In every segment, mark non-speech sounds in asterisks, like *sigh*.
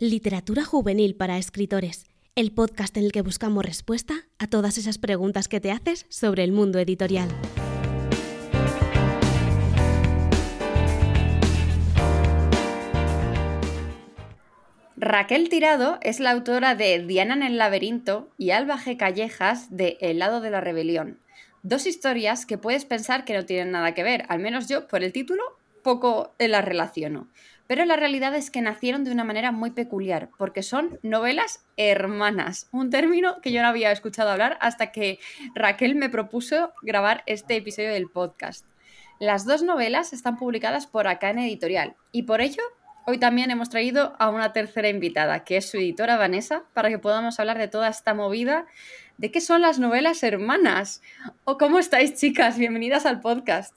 Literatura juvenil para escritores, el podcast en el que buscamos respuesta a todas esas preguntas que te haces sobre el mundo editorial. Raquel Tirado es la autora de Diana en el laberinto y Alba G. Callejas de El lado de la rebelión. Dos historias que puedes pensar que no tienen nada que ver, al menos yo por el título poco las relaciono pero la realidad es que nacieron de una manera muy peculiar, porque son novelas hermanas, un término que yo no había escuchado hablar hasta que Raquel me propuso grabar este episodio del podcast. Las dos novelas están publicadas por Acá Editorial y por ello hoy también hemos traído a una tercera invitada, que es su editora Vanessa, para que podamos hablar de toda esta movida de qué son las novelas hermanas. ¿O cómo estáis, chicas? Bienvenidas al podcast.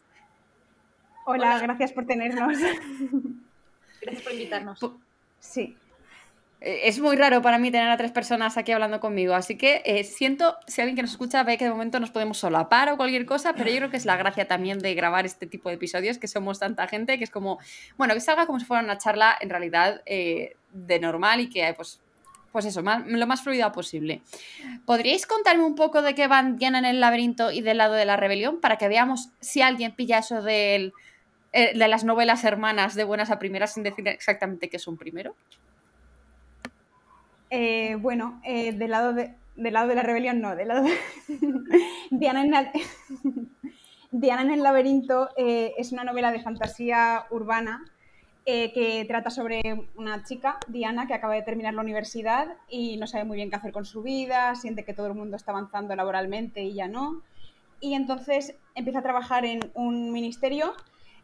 Hola. gracias por tenernos. *laughs* Gracias por invitarnos. Sí. Eh, es muy raro para mí tener a tres personas aquí hablando conmigo, así que eh, siento, si alguien que nos escucha ve que de momento nos podemos solapar o cualquier cosa, pero yo creo que es la gracia también de grabar este tipo de episodios, que somos tanta gente, que es como, bueno, que salga como si fuera una charla en realidad eh, de normal y que, pues, pues eso, lo más fluida posible. ¿Podríais contarme un poco de qué van Diana en el laberinto y del lado de la rebelión para que veamos si alguien pilla eso del eh, de las novelas hermanas de buenas a primeras sin decir exactamente qué es un primero? Eh, bueno, eh, del, lado de, del lado de la rebelión no, del lado de... *laughs* Diana, en *laughs* Diana en el laberinto es una novela de fantasía urbana que trata sobre una chica, Diana, que acaba de terminar la universidad y no sabe muy bien qué hacer con su vida, siente que todo el mundo está avanzando laboralmente y ya no. Y entonces empieza a trabajar en un ministerio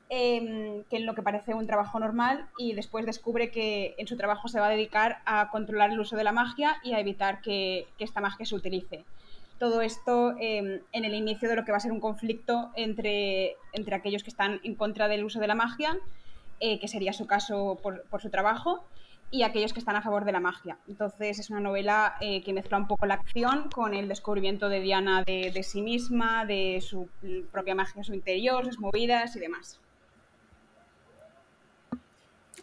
Em, que en lo que parece un trabajo normal y después descubre que en su trabajo se va a dedicar a controlar el uso de la magia y a evitar que, esta magia se utilice. Todo esto em, en el inicio de lo que va a ser un conflicto entre, entre aquellos que están en contra del uso de la magia, eh, que sería su caso por, su trabajo, y aquellos que están a favor de la magia. Entonces es una novela eh, que mezcla un poco la acción con el descubrimiento de Diana de, de sí misma, de su propia magia su interior, sus movidas y demás.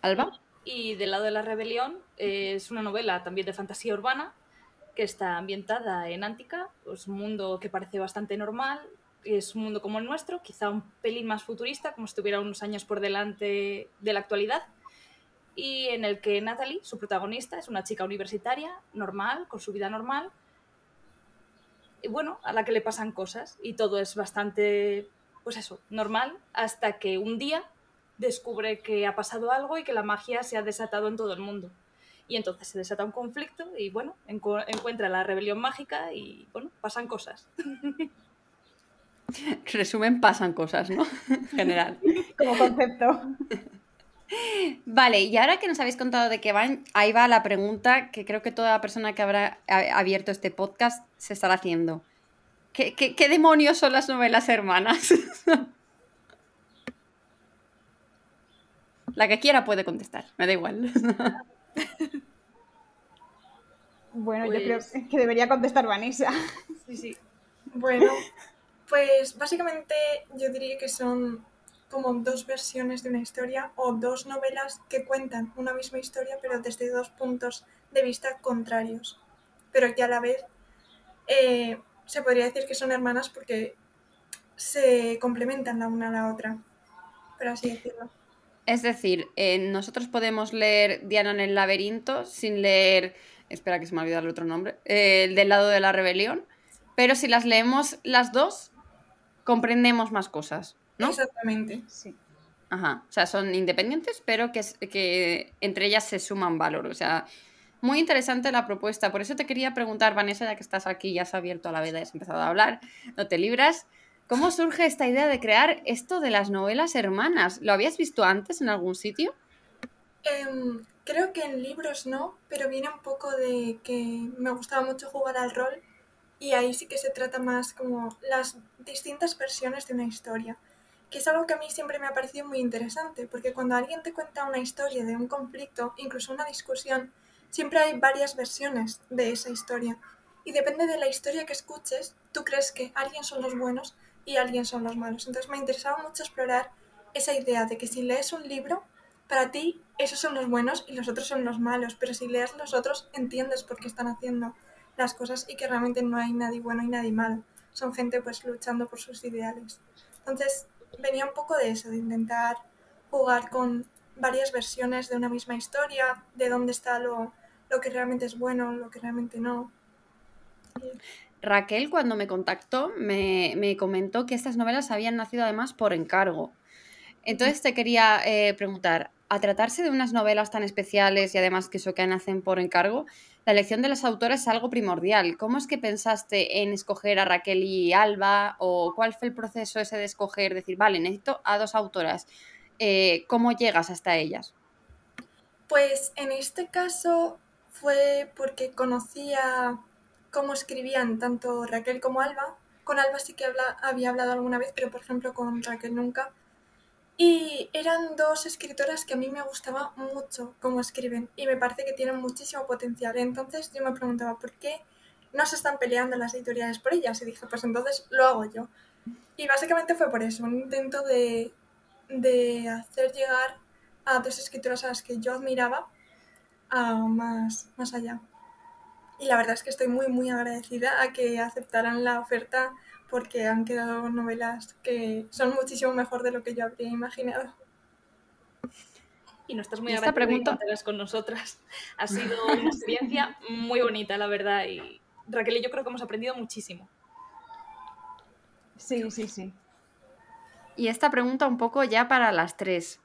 Alba. Y del lado de la rebelión eh, es una novela también de fantasía urbana que está ambientada en Antica, es un mundo que parece bastante normal, es un mundo como el nuestro, quizá un pelín más futurista, como si estuviera unos años por delante de la actualidad, y en el que Natalie, su protagonista, es una chica universitaria, normal, con su vida normal, y bueno, a la que le pasan cosas, y todo es bastante, pues eso, normal, hasta que un día descubre que ha pasado algo y que la magia se ha desatado en todo el mundo. Y entonces se desata un conflicto y bueno, encuentra la rebelión mágica y bueno, pasan cosas. *laughs* Resumen, pasan cosas, ¿no? En *laughs* general. Como concepto. Vale, y ahora que nos habéis contado de qué van, ahí va la pregunta que creo que toda persona que habrá abierto este podcast se estará haciendo. ¿Qué, qué demonios son las novelas hermanas? *laughs* La que quiera puede contestar, me da igual. *laughs* Bueno, yo creo pues que debería contestar Vanessa. Sí, sí. *laughs* Bueno, pues básicamente yo diría que son como dos versiones de una historia o dos novelas que cuentan una misma historia pero desde dos puntos de vista contrarios. Pero que a la vez eh, se podría decir que son hermanas porque se complementan la una a la otra, por así decirlo. Es decir, eh, nosotros podemos leer Diana en el laberinto sin leer, espera que se me ha olvidado el otro nombre, eh, el del lado de la rebelión, pero si las leemos las dos, comprendemos más cosas, ¿no? Exactamente, sí. Ajá, o sea, son independientes, pero que, que entre ellas se suman valor, o sea, muy interesante la propuesta. Por eso te quería preguntar, Vanessa, ya que estás aquí, ya has abierto la veda, has empezado a hablar, no te libras. ¿Cómo surge esta idea de crear esto de las novelas hermanas? ¿Lo habías visto antes en algún sitio? Em, creo que en libros no, pero viene un poco de que me gustaba mucho jugar al rol y ahí sí que se trata más como las distintas versiones de una historia, que es algo que a mí siempre me ha parecido muy interesante, porque cuando alguien te cuenta una historia de un conflicto, incluso una discusión, siempre hay varias versiones de esa historia. Y depende de la historia que escuches, tú crees que alguien son los buenos y alguien son los malos. Entonces me interesaba mucho explorar esa idea de que si lees un libro, para ti esos son los buenos y los otros son los malos, pero si lees los otros entiendes por qué están haciendo las cosas y que realmente no hay nadie bueno y nadie malo. Son gente pues luchando por sus ideales. Entonces venía un poco de eso, de intentar jugar con varias versiones de una misma historia, de dónde está lo, lo que realmente es bueno, lo que realmente no. Raquel, cuando me contactó, me, me, comentó que estas novelas habían nacido además por encargo. Entonces te quería eh, preguntar, a tratarse de unas novelas tan especiales y además que eso que nacen por encargo, la elección de las autoras es algo primordial. ¿Cómo es que pensaste en escoger a Raquel y Alba? ¿O cuál fue el proceso ese de escoger, decir, vale, necesito a dos autoras? Eh, ¿Cómo llegas hasta ellas? Pues en este caso fue porque conocía cómo escribían tanto Raquel como Alba. Con Alba sí que había hablado alguna vez, pero por ejemplo con Raquel nunca. Y eran dos escritoras que a mí me gustaba mucho cómo escriben y me parece que tienen muchísimo potencial. Entonces yo me preguntaba, ¿por qué no se están peleando las editoriales por ellas? Y dije, pues entonces lo hago yo. Y básicamente fue por eso, un intento de, de hacer llegar a dos escritoras a las que yo admiraba a más, más allá. Y la verdad es que estoy muy, muy agradecida a que aceptaran la oferta porque han quedado novelas que son muchísimo mejor de lo que yo habría imaginado. Y no estás muy esta pregunta con nosotras. Ha sido una experiencia muy bonita, la verdad. Y Raquel y yo creo que hemos aprendido muchísimo. Sí, sí, sí. Y esta pregunta un poco ya para las tres.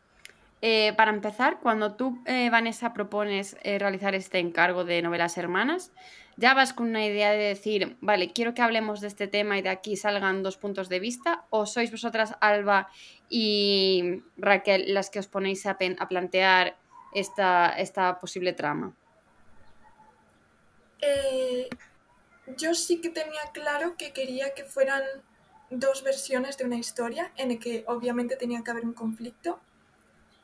Eh, para empezar, cuando tú, eh, Vanessa, propones eh, realizar este encargo de novelas hermanas, ya vas con una idea de decir, vale, quiero que hablemos de este tema y de aquí salgan dos puntos de vista, o sois vosotras, Alba y Raquel, las que os ponéis a, plantear esta, esta, posible trama? Yo sí que tenía claro que quería que fueran dos versiones de una historia en el que obviamente tenía que haber un conflicto.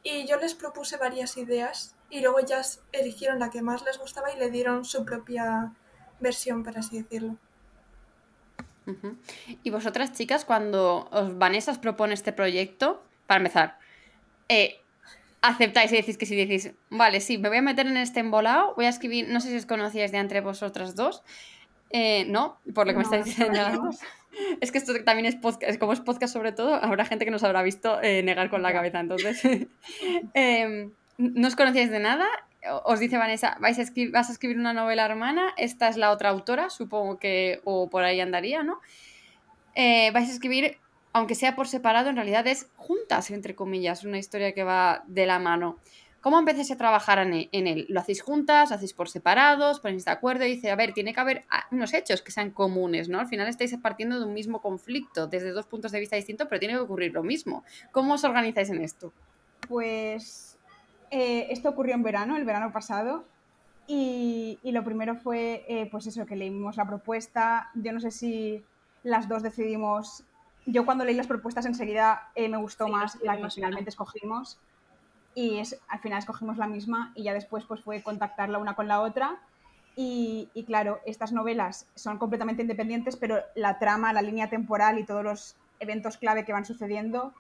Y yo les propuse varias ideas y luego ellas eligieron la que más les gustaba y le dieron su propia versión, por así decirlo. Y vosotras, chicas, cuando os Vanessa os propone este proyecto, para empezar, eh, aceptáis y decís que si decís, vale, sí, me voy a meter en este embolado, voy a escribir, no sé si os conocíais de entre vosotras dos, eh, no, por lo que me estáis diciendo. Es que esto también es podcast, como es podcast sobre todo, habrá gente que nos habrá visto eh, negar con la cabeza, entonces, *laughs* em, no os conocíais de nada os dice Vanessa, vais a escribir, vas a escribir una novela hermana, esta es la otra autora, supongo que, o por ahí andaría, ¿no? Eh, vais a escribir, aunque sea por separado, en realidad es juntas, entre comillas, una historia que va de la mano. ¿Cómo empecéis a trabajar en él? ¿Lo hacéis juntas? ¿Lo hacéis por separados? ¿Ponéis de acuerdo? Y dice, a ver, tiene que haber ah, unos hechos que sean comunes, ¿no? Al final estáis partiendo de un mismo conflicto, desde dos puntos de vista distintos, pero tiene que ocurrir lo mismo. ¿Cómo os organizáis en esto? Pues eh, esto ocurrió en verano, el verano pasado, y, lo primero fue, eh, pues eso, que leímos la propuesta. Yo no sé si las dos decidimos. Yo cuando leí las propuestas enseguida eh, me gustó más la que finalmente escogimos. Y es, al final escogimos la misma y ya después pues fue contactar la una con la otra. Y, claro, estas novelas son completamente independientes, pero la trama, la línea temporal y todos los eventos clave que van sucediendo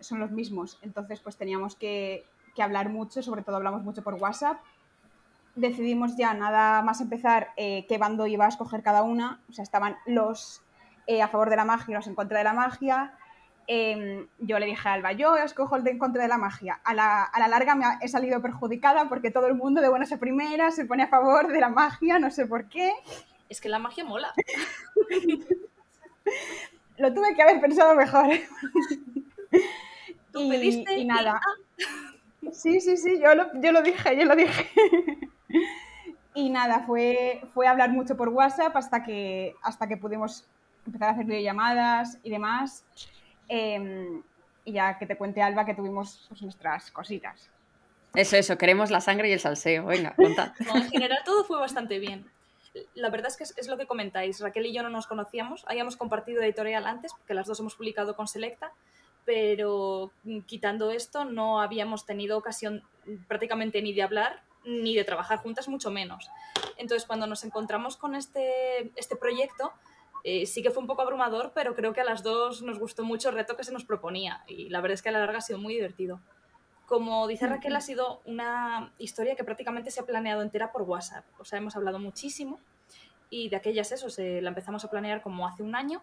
son los mismos. Entonces, pues teníamos que, que hablar mucho, sobre todo hablamos mucho por WhatsApp. Decidimos ya nada más empezar eh, qué bando iba a escoger cada una. O sea, estaban los eh, a favor de la magia y los en contra de la magia. Em, yo le dije a Alba, yo escojo el de en contra de la magia. A la, a la larga me he salido perjudicada porque todo el mundo de buenas a primeras se pone a favor de la magia, no sé por qué. Es que la magia mola. *laughs* Lo tuve que haber pensado mejor. Tú pediste y nada. Sí, sí, sí, yo lo, yo lo dije, yo lo dije. y nada, fue, fue hablar mucho por WhatsApp hasta que, hasta que pudimos empezar a hacer videollamadas y demás. Em, y ya que te cuente Alba que tuvimos pues, nuestras cositas. Eso, eso, queremos la sangre y el salseo. Venga, contad. *laughs* en general todo fue bastante bien. La verdad es que es, es, lo que comentáis. Raquel y yo no nos conocíamos. Habíamos compartido editorial antes, porque las dos hemos publicado con Selecta, pero mm, quitando esto no habíamos tenido ocasión prácticamente ni de hablar ni de trabajar juntas, mucho menos. Entonces, cuando nos encontramos con este, este proyecto, eh, sí que fue un poco abrumador, pero creo que a las dos nos gustó mucho el reto que se nos proponía y la verdad es que a la larga ha sido muy divertido. Como dice Raquel, ha sido una historia que prácticamente se ha planeado entera por WhatsApp. O sea, hemos hablado muchísimo y de aquellas eso, se la empezamos a planear como hace un año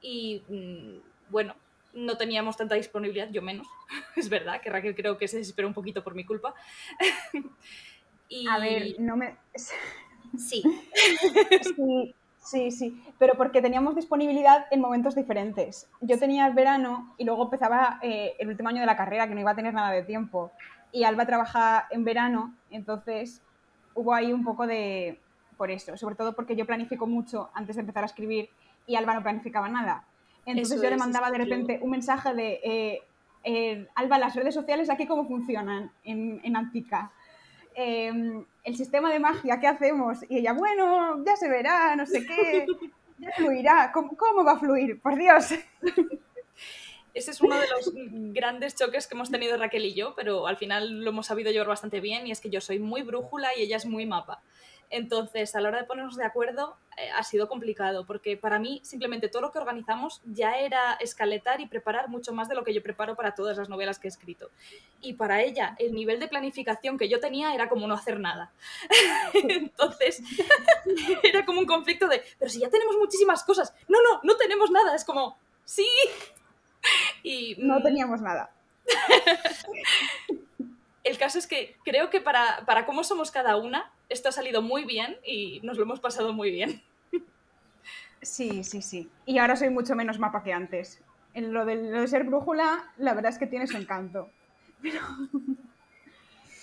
y mm, bueno, no teníamos tanta disponibilidad, yo menos. *laughs* es verdad que Raquel creo que se desesperó un poquito por mi culpa. *laughs* y... A ver, no me... sí. *laughs* sí. Sí, sí, pero porque teníamos disponibilidad en momentos diferentes. Yo tenía el verano y luego empezaba eh, el último año de la carrera, que no iba a tener nada de tiempo. Y Alba trabaja en verano, entonces hubo ahí un poco de... por eso, sobre todo porque yo planifico mucho antes de empezar a escribir y Alba no planificaba nada. Entonces yo le mandaba de repente un mensaje de, eh, eh, Alba, las redes sociales aquí cómo funcionan en, en Antica. Em, el sistema de magia, ¿qué hacemos? Y ella, bueno, ya se verá, no sé qué, *laughs* ya fluirá. ¿Cómo, cómo va a fluir? Por Dios. Ese es uno de los grandes choques que hemos tenido Raquel y yo, pero al final lo hemos sabido llevar bastante bien y es que yo soy muy brújula y ella es muy mapa. Entonces, a la hora de ponernos de acuerdo, eh, ha sido complicado, porque para mí simplemente todo lo que organizamos ya era escaletar y preparar mucho más de lo que yo preparo para todas las novelas que he escrito. Y para ella, el nivel de planificación que yo tenía era como no hacer nada. *laughs* Entonces, *laughs* era como un conflicto de, pero si ya tenemos muchísimas cosas, no, no, no tenemos nada, es como, sí. *laughs* Y, no mm, teníamos nada. El caso es que creo que para, para cómo somos cada una, esto ha salido muy bien y nos lo hemos pasado muy bien. Sí, sí, sí. Y ahora soy mucho menos mapa que antes. En lo de, ser brújula, la verdad es que tiene su encanto.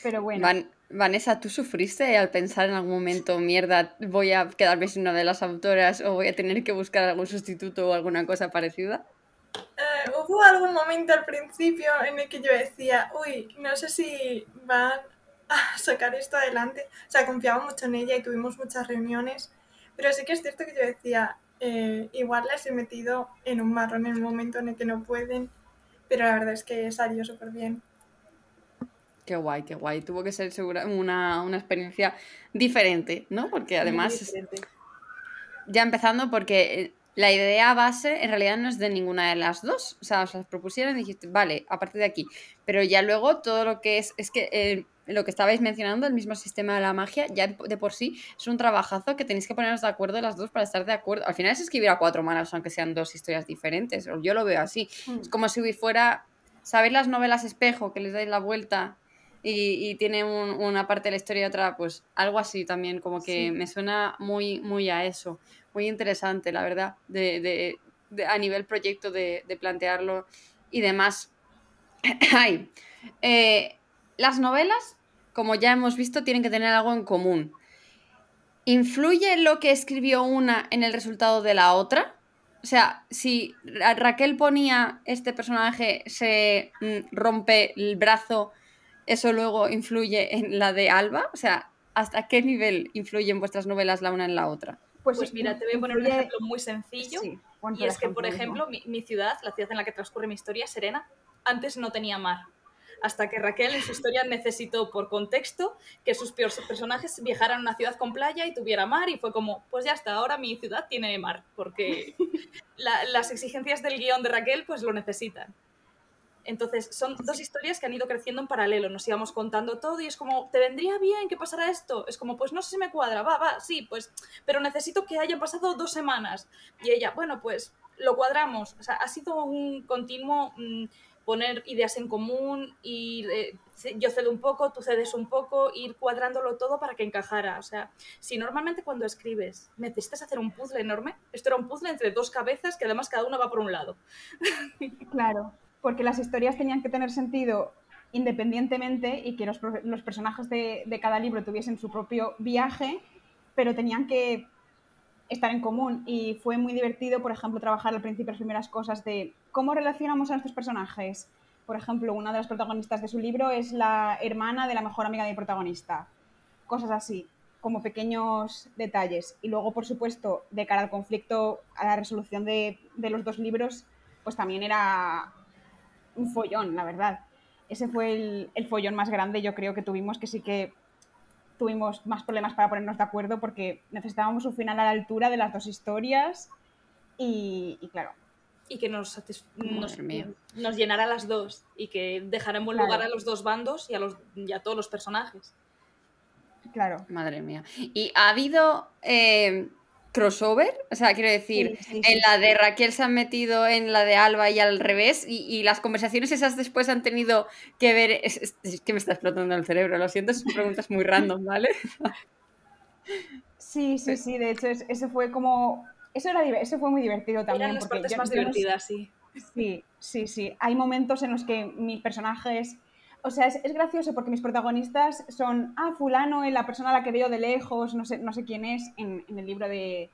Pero, bueno. Vanessa, ¿tú sufriste al pensar en algún momento, mierda, voy a quedarme sin una de las autoras o voy a tener que buscar algún sustituto o alguna cosa parecida? Hubo algún momento al principio en el que yo decía, uy, no sé si van a sacar esto adelante. O sea, confiaba mucho en ella y tuvimos muchas reuniones, pero sí que es cierto que yo decía, eh, igual las he metido en un marrón en el momento en el que no pueden, pero la verdad es que salió súper bien. Qué guay, qué guay. Tuvo que ser segura, una, una experiencia diferente, ¿no? Porque además, ya empezando, porque eh, la idea base en realidad no es de ninguna de las dos. O sea, os las propusieron y dijiste, vale, a partir de aquí. Pero ya luego todo lo que es, es que eh, lo que estabais mencionando, el mismo sistema de la magia, ya de por sí es un trabajazo que tenéis que poneros de acuerdo las dos para estar de acuerdo. Al final es escribir a cuatro manos, aunque sean dos historias diferentes. Yo lo veo así. Mm. Es como si fuera, ¿sabéis las novelas espejo que les dais la vuelta y, tiene una parte de la historia y otra? Pues algo así también, como que me suena muy, muy a eso muy interesante, la verdad, de, a nivel proyecto de, plantearlo y demás. *clears throat* Ay, eh, las novelas, como ya hemos visto, tienen que tener algo en común. ¿Influye lo que escribió una en el resultado de la otra? O sea, si Raquel ponía este personaje se mm, rompe el brazo, ¿eso luego influye en la de Alba? O sea, ¿hasta qué nivel influyen vuestras novelas la una en la otra? Pues, pues mira, te voy a poner un ejemplo muy sencillo. y es que, por ejemplo, mi, ciudad, la ciudad en la que transcurre mi historia, Serena, antes no tenía mar. Hasta que Raquel en su historia necesitó, por contexto, que sus personajes viajaran a una ciudad con playa y tuviera mar. Y fue como, pues ya está, ahora mi ciudad tiene mar. Porque *laughs* las exigencias del guion de Raquel, pues lo necesitan. Entonces, son dos historias que han ido creciendo en paralelo, nos íbamos contando todo y es como, ¿te vendría bien que pasara esto? Es como, pues no sé si me cuadra, va, va, sí, pues, pero necesito que hayan pasado dos semanas. Y ella, bueno, pues lo cuadramos. O sea, ha sido un continuo mm, poner ideas en común y yo cedo un poco, tú cedes un poco, ir cuadrándolo todo para que encajara. O sea, si normalmente cuando escribes necesitas hacer un puzzle enorme, esto era un puzzle entre dos cabezas que además cada una va por un lado. Claro porque las historias tenían que tener sentido independientemente y que los, personajes de, cada libro tuviesen su propio viaje, pero tenían que estar en común. Y fue muy divertido, por ejemplo, trabajar al principio las primeras cosas de cómo relacionamos a nuestros personajes. Por ejemplo, una de las protagonistas de su libro es la hermana de la mejor amiga del protagonista. Cosas así, como pequeños detalles. Y luego, por supuesto, de cara al conflicto, a la resolución de, de los dos libros, pues también era un follón, la verdad. Ese fue el, follón más grande, yo creo que tuvimos, que sí que tuvimos más problemas para ponernos de acuerdo porque necesitábamos un final a la altura de las dos historias y, claro. y que nos, nos, llenara a las dos y que dejara en buen Claro. lugar a los dos bandos y a, los, y a todos los personajes. Claro. Madre mía. ¿Y ha habido eh, crossover? O sea, quiero decir, Sí, sí, en la de Raquel se han metido en la de Alba y al revés, y, y las conversaciones esas después han tenido que ver. Es, es- es que me está explotando el cerebro, lo siento, son preguntas muy random, ¿vale? Sí, sí, sí, de hecho, es- eso fue como... Eso, era, eso fue muy divertido también. Eran las porque partes más yo no sé- divertidas, sí. Sí, sí, sí. Hay momentos en los que mis personajes. O sea, es, es gracioso porque mis protagonistas son, ah, fulano, la persona a la que veo de lejos, no sé, no sé quién es, en, en el libro de,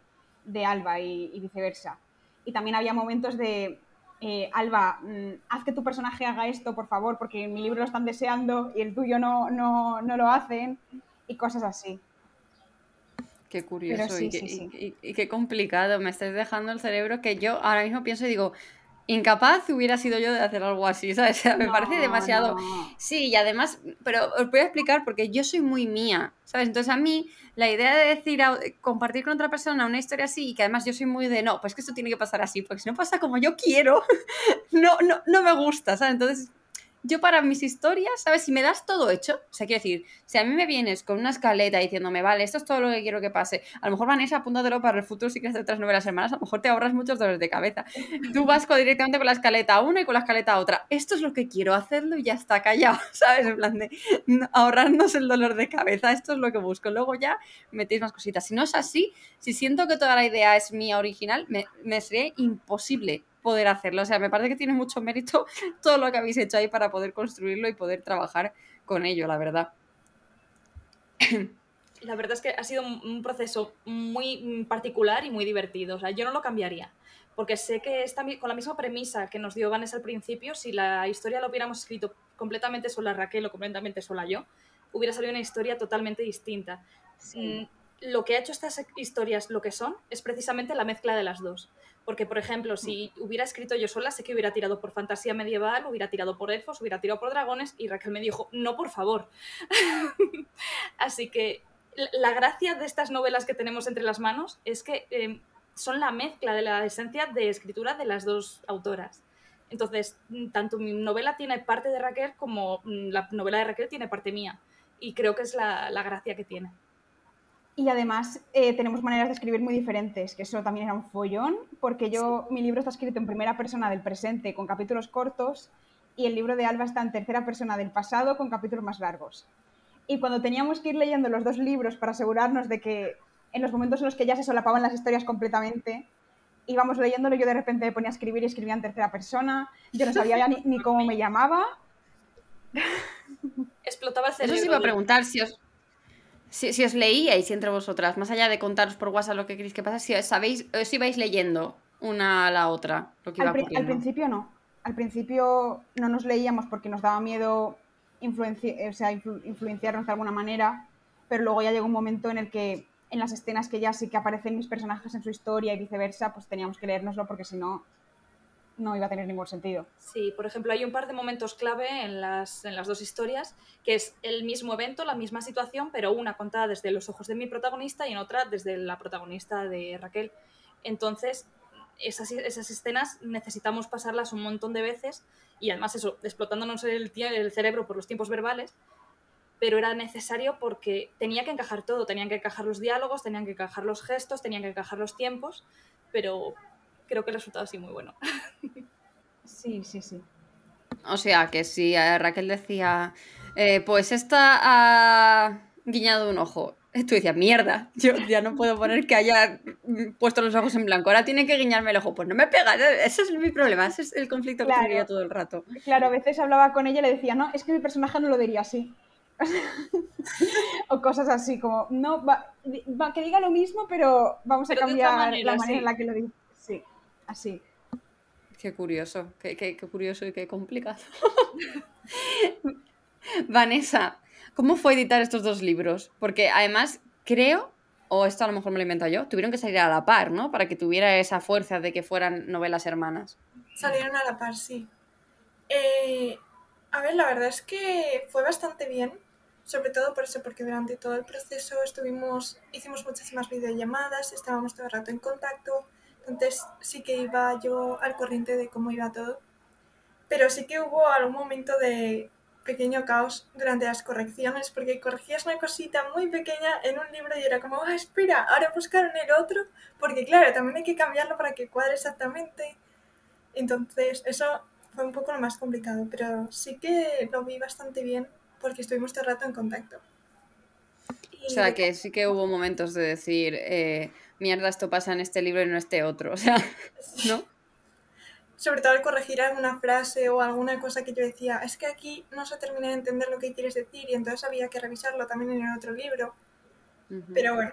de Alba y, y viceversa. Y también había momentos de, eh, Alba, mm, haz que tu personaje haga esto, por favor, porque en mi libro lo están deseando y el tuyo no, no, no lo hacen, y cosas así. Qué curioso sí, y, qué, sí, sí. y- y- y qué complicado. Me estáis dejando el cerebro que yo ahora mismo pienso y digo, incapaz hubiera sido yo de hacer algo así, ¿sabes? O sea, me parece demasiado. no. Sí, y además, pero os voy a explicar porque yo soy muy mía, ¿sabes? Entonces a mí la idea de decir, compartir con otra persona una historia así y que además yo soy muy de, no, pues que esto tiene que pasar así, porque si no pasa como yo quiero, *laughs* no, no, no me gusta, ¿sabes? Entonces yo para mis historias, ¿sabes? Si me das todo hecho, o sea, quiero decir, si a mí me vienes con una escaleta diciéndome, vale, esto es todo lo que quiero que pase, a lo mejor Vanessa, apúntatelo para el futuro si quieres hacer otras novelas hermanas, a lo mejor te ahorras muchos dolores de cabeza. Tú vas con- directamente con la escaleta a una y con la escaleta a otra. Esto es lo que quiero hacerlo y ya está callado, *laughs* ¿sabes? En plan de no- ahorrarnos el dolor de cabeza, esto es lo que busco. Luego ya metéis más cositas. Si no es así, si siento que toda la idea es mía original, me, me sería imposible poder hacerlo. O sea, me parece que tiene mucho mérito *laughs* todo lo que habéis hecho ahí para poder construirlo y poder trabajar con ello, la verdad. *clears throat* La verdad es que ha sido un proceso muy particular y muy divertido. O sea, yo no lo cambiaría. Porque sé que está mi- con la misma premisa que nos dio Vanessa al principio, si la historia la hubiéramos escrito completamente sola Raquel o completamente sola yo, hubiera salido una historia totalmente distinta. Mm, Lo que ha hecho estas historias lo que son es precisamente la mezcla de las dos. Porque, por ejemplo, si hubiera escrito yo sola, sé que hubiera tirado por fantasía medieval, hubiera tirado por elfos, hubiera tirado por dragones, y Raquel me dijo, no, por favor. *laughs* Así que la- gracia de estas novelas que tenemos entre las manos es que eh, son la mezcla de la esencia de escritura de las dos autoras. Entonces, mm, tanto mi novela tiene parte de Raquel como mm, la novela de Raquel tiene parte mía. Y creo que es la, la gracia que tiene. Y además eh, tenemos maneras de escribir muy diferentes, que eso también era un follón, porque yo, mi libro está escrito en primera persona del presente con capítulos cortos y el libro de Alba está en tercera persona del pasado con capítulos más largos. Y cuando teníamos que ir leyendo los dos libros para asegurarnos de que en los momentos en los que ya se solapaban las historias completamente, íbamos leyéndolo yo de repente me ponía a escribir y escribía en tercera persona, yo no sabía ya ni, ni *laughs* cómo me llamaba. Explotaba el Eso cerebro. os iba a preguntar si os, si, si os leíais entre vosotras, más allá de contaros por WhatsApp lo que queréis que pase, si sabéis, os ibais leyendo una a la otra lo que iba Al, pri- al principio no. Al principio no nos leíamos porque nos daba miedo influenci- o sea, influ- influenciarnos de alguna manera, pero luego ya llegó un momento en el que en las escenas que ya sí que aparecen mis personajes en su historia y viceversa, pues teníamos que leérnoslo porque si no, no iba a tener ningún sentido. Sí, por ejemplo, hay un par de momentos clave en las, en las dos historias, que es el mismo evento, la misma situación, pero una contada desde los ojos de mi protagonista y en otra desde la protagonista de Raquel. Entonces, esas, esas escenas necesitamos pasarlas un montón de veces y además eso, explotándonos el, el cerebro por los tiempos verbales, pero era necesario porque tenía que encajar todo, tenían que encajar los diálogos, tenían que encajar los gestos, tenían que encajar los tiempos, pero creo que el resultado ha sido muy bueno. *laughs* Sí, sí, sí. O sea, que si eh, Raquel decía, eh, pues esta ha guiñado un ojo, tú decías, mierda, yo ya no puedo poner que haya mm, puesto los ojos en blanco, ahora tiene que guiñarme el ojo. Pues no me pega, ¿eh? ese es mi problema, ese es el conflicto que Claro. tendría todo el rato. Claro, a veces hablaba con ella y le decía, no, es que mi personaje no lo diría así. *laughs* o cosas así, como, no, va, va- que diga lo mismo, pero vamos a Pero cambiar manera, la manera sí. en la que lo dice. Sí, así. Qué curioso, qué, qué- qué curioso y qué complicado. *laughs* Vanessa, ¿cómo fue editar estos dos libros? Porque además creo, o esto a lo mejor me lo invento yo, tuvieron que salir a la par, ¿no? Para que tuviera esa fuerza de que fueran novelas hermanas. Salieron a la par, sí. Eh, a ver, la verdad es que fue bastante bien, sobre todo por eso, porque durante todo el proceso estuvimos, hicimos muchísimas videollamadas, estábamos todo el rato en contacto, Entonces sí que iba yo al corriente de cómo iba todo. Pero sí que hubo algún momento de pequeño caos durante las correcciones, porque corregías una cosita muy pequeña en un libro y era como, ah, espera, ahora buscar en el otro, porque claro, también hay que cambiarlo para que cuadre exactamente. Entonces, eso fue un poco lo más complicado, pero sí que lo vi bastante bien porque estuvimos todo el rato en contacto. O sea, que sí que hubo momentos de decir, eh, mierda, esto pasa en este libro y no en este otro. *laughs* O sea, ¿no? Sobre todo al corregir alguna frase o alguna cosa que yo decía, es que aquí no se termina de entender lo que quieres decir y entonces había que revisarlo también en el otro libro. Pero bueno.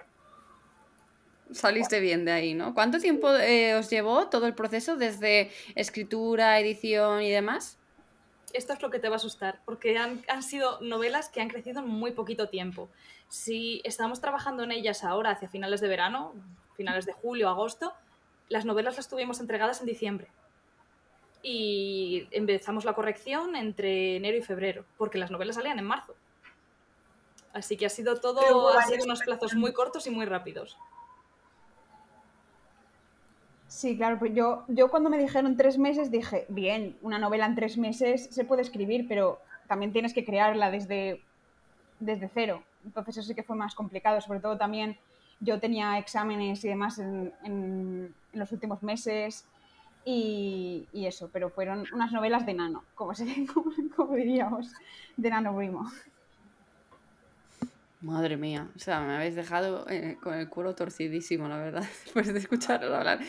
Saliste bien de ahí, ¿no? ¿Cuánto tiempo eh, os llevó todo el proceso desde escritura, edición y demás? Esto es lo que te va a asustar, porque han, han sido novelas que han crecido en muy poquito tiempo. Si estábamos trabajando en ellas ahora, hacia finales de verano, finales de julio, agosto, las novelas las tuvimos entregadas en diciembre y empezamos la corrección entre enero y febrero, porque las novelas salían en marzo. Así que ha sido todo, ha sido unos plazos muy cortos y muy rápidos. Sí, claro, pues yo, yo cuando me dijeron tres meses dije, bien, una novela en tres meses se puede escribir, pero también tienes que crearla desde, desde cero. Entonces eso sí que fue más complicado, sobre todo también yo tenía exámenes y demás en, en los últimos meses, y, eso, pero fueron unas novelas de nano, como, se, *laughs* como, diríamos, de nano primo. Madre mía, o sea, me habéis dejado eh, con el culo torcidísimo, la verdad, *laughs* después de escucharos hablar.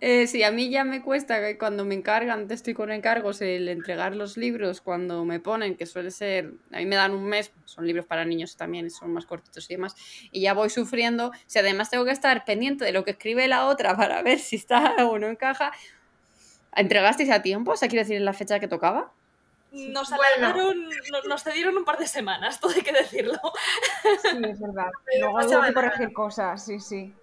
Eh, sí, a mí ya me cuesta que cuando me encargan, estoy con encargos, el entregar los libros cuando me ponen, que suele ser, a mí me dan un mes, son libros para niños también, son más cortitos y demás, y ya voy sufriendo. Si además tengo que estar pendiente de lo que escribe la otra *laughs* para ver si está o no encaja, ¿Entregasteis a tiempo? O sea, quiero decir, en la fecha que tocaba. Nos nos cedieron un par de semanas, *laughs* todo hay que decirlo. Sí, es verdad. *laughs* Luego hubo que corregir cosas, sí, sí.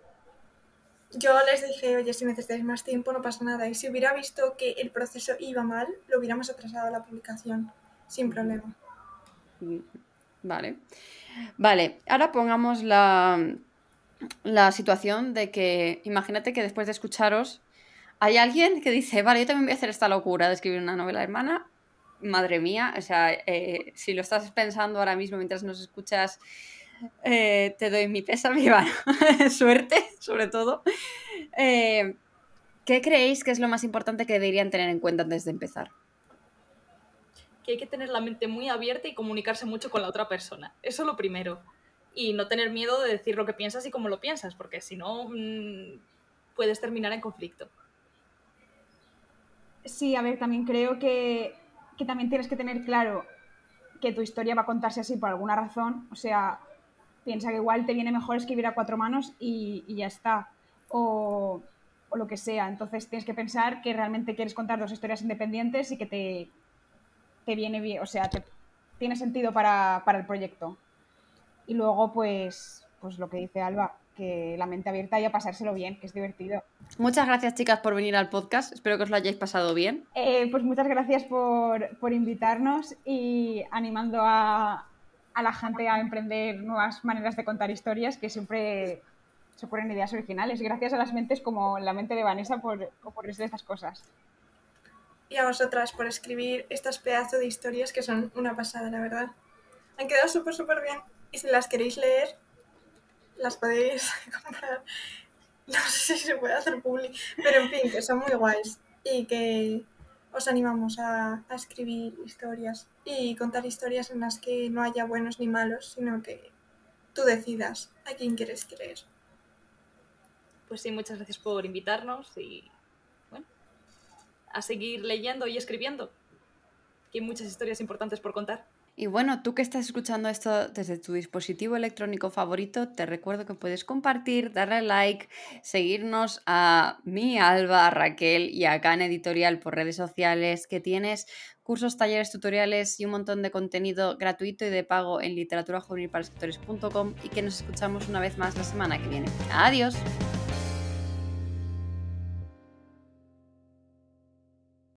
Yo les dije, oye, si necesitáis más tiempo no pasa nada. Y si hubiera visto que el proceso iba mal, lo hubiéramos atrasado a la publicación, sin problema. Vale. Vale, ahora pongamos la, la situación de que, imagínate que después de escucharos, hay alguien que dice, vale, yo también voy a hacer esta locura de escribir una novela hermana. Madre mía, o sea, eh, si lo estás pensando ahora mismo mientras nos escuchas, eh, te doy mi pésame, *laughs* suerte, sobre todo. Eh, ¿Qué creéis que es lo más importante que deberían tener en cuenta antes de empezar? Que hay que tener la mente muy abierta y comunicarse mucho con la otra persona. Eso es lo primero. Y no tener miedo de decir lo que piensas y cómo lo piensas, porque si no, mm, puedes terminar en conflicto. Sí, a ver, también creo que, también tienes que tener claro que tu historia va a contarse así por alguna razón. O sea, piensa que igual te viene mejor escribir a cuatro manos y, ya está. O, lo que sea. Entonces tienes que pensar que realmente quieres contar dos historias independientes y que te, te viene bien, o sea, te, tiene sentido para, para el proyecto. Y luego, pues, pues lo que dice Alba, que la mente abierta y a pasárselo bien, que es divertido. Muchas gracias chicas por venir al podcast, espero que os lo hayáis pasado bien. Eh, pues muchas gracias por, por invitarnos y animando a, a, la gente a emprender nuevas maneras de contar historias que siempre se ponen ideas originales. Gracias a las mentes como la mente de Vanessa por ocurrirse estas cosas. Y a vosotras por escribir estas pedazos de historias que son una pasada, la verdad. Han quedado súper, súper bien. Y si las queréis leer, las podéis *laughs* comprar. No sé si se puede hacer public, pero en fin, que son muy guays y que os animamos a, a, escribir historias y contar historias en las que no haya buenos ni malos, sino que tú decidas a quién quieres creer. Pues sí, muchas gracias por invitarnos y bueno, a seguir leyendo y escribiendo, que hay muchas historias importantes por contar. Y bueno, tú que estás escuchando esto desde tu dispositivo electrónico favorito, te recuerdo que puedes compartir, darle like, seguirnos a mí, Alba, a Raquel y a Can Editorial por redes sociales, que tienes cursos, talleres, tutoriales y un montón de contenido gratuito y de pago en literaturajuvenilparaescritores.com y que nos escuchamos una vez más la semana que viene. Adiós.